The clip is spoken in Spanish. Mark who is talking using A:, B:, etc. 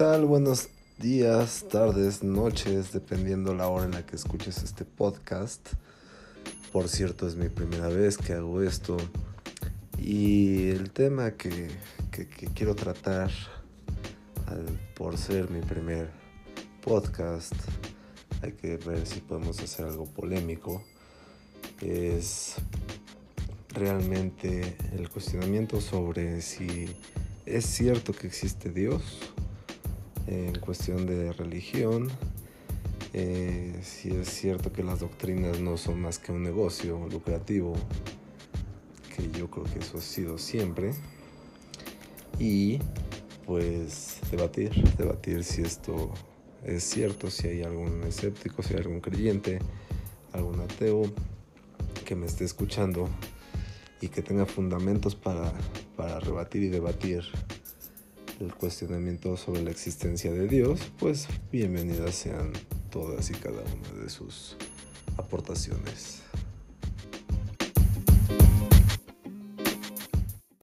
A: Buenos días, tardes, noches, dependiendo la hora en la que escuches este podcast. Por cierto, es mi primera vez que hago esto. Y el tema que, quiero tratar, por ser mi primer podcast, hay que ver si podemos hacer algo polémico, es realmente el cuestionamiento sobre si es cierto que existe Dios en cuestión de religión, eh, si es cierto que las doctrinas no son más que un negocio lucrativo, que yo creo que eso ha sido siempre, y pues debatir, debatir si esto es cierto, si hay algún escéptico, si hay algún creyente, algún ateo que me esté escuchando y que tenga fundamentos para, para rebatir y debatir el cuestionamiento sobre la existencia de Dios, pues bienvenidas sean todas y cada una de sus aportaciones.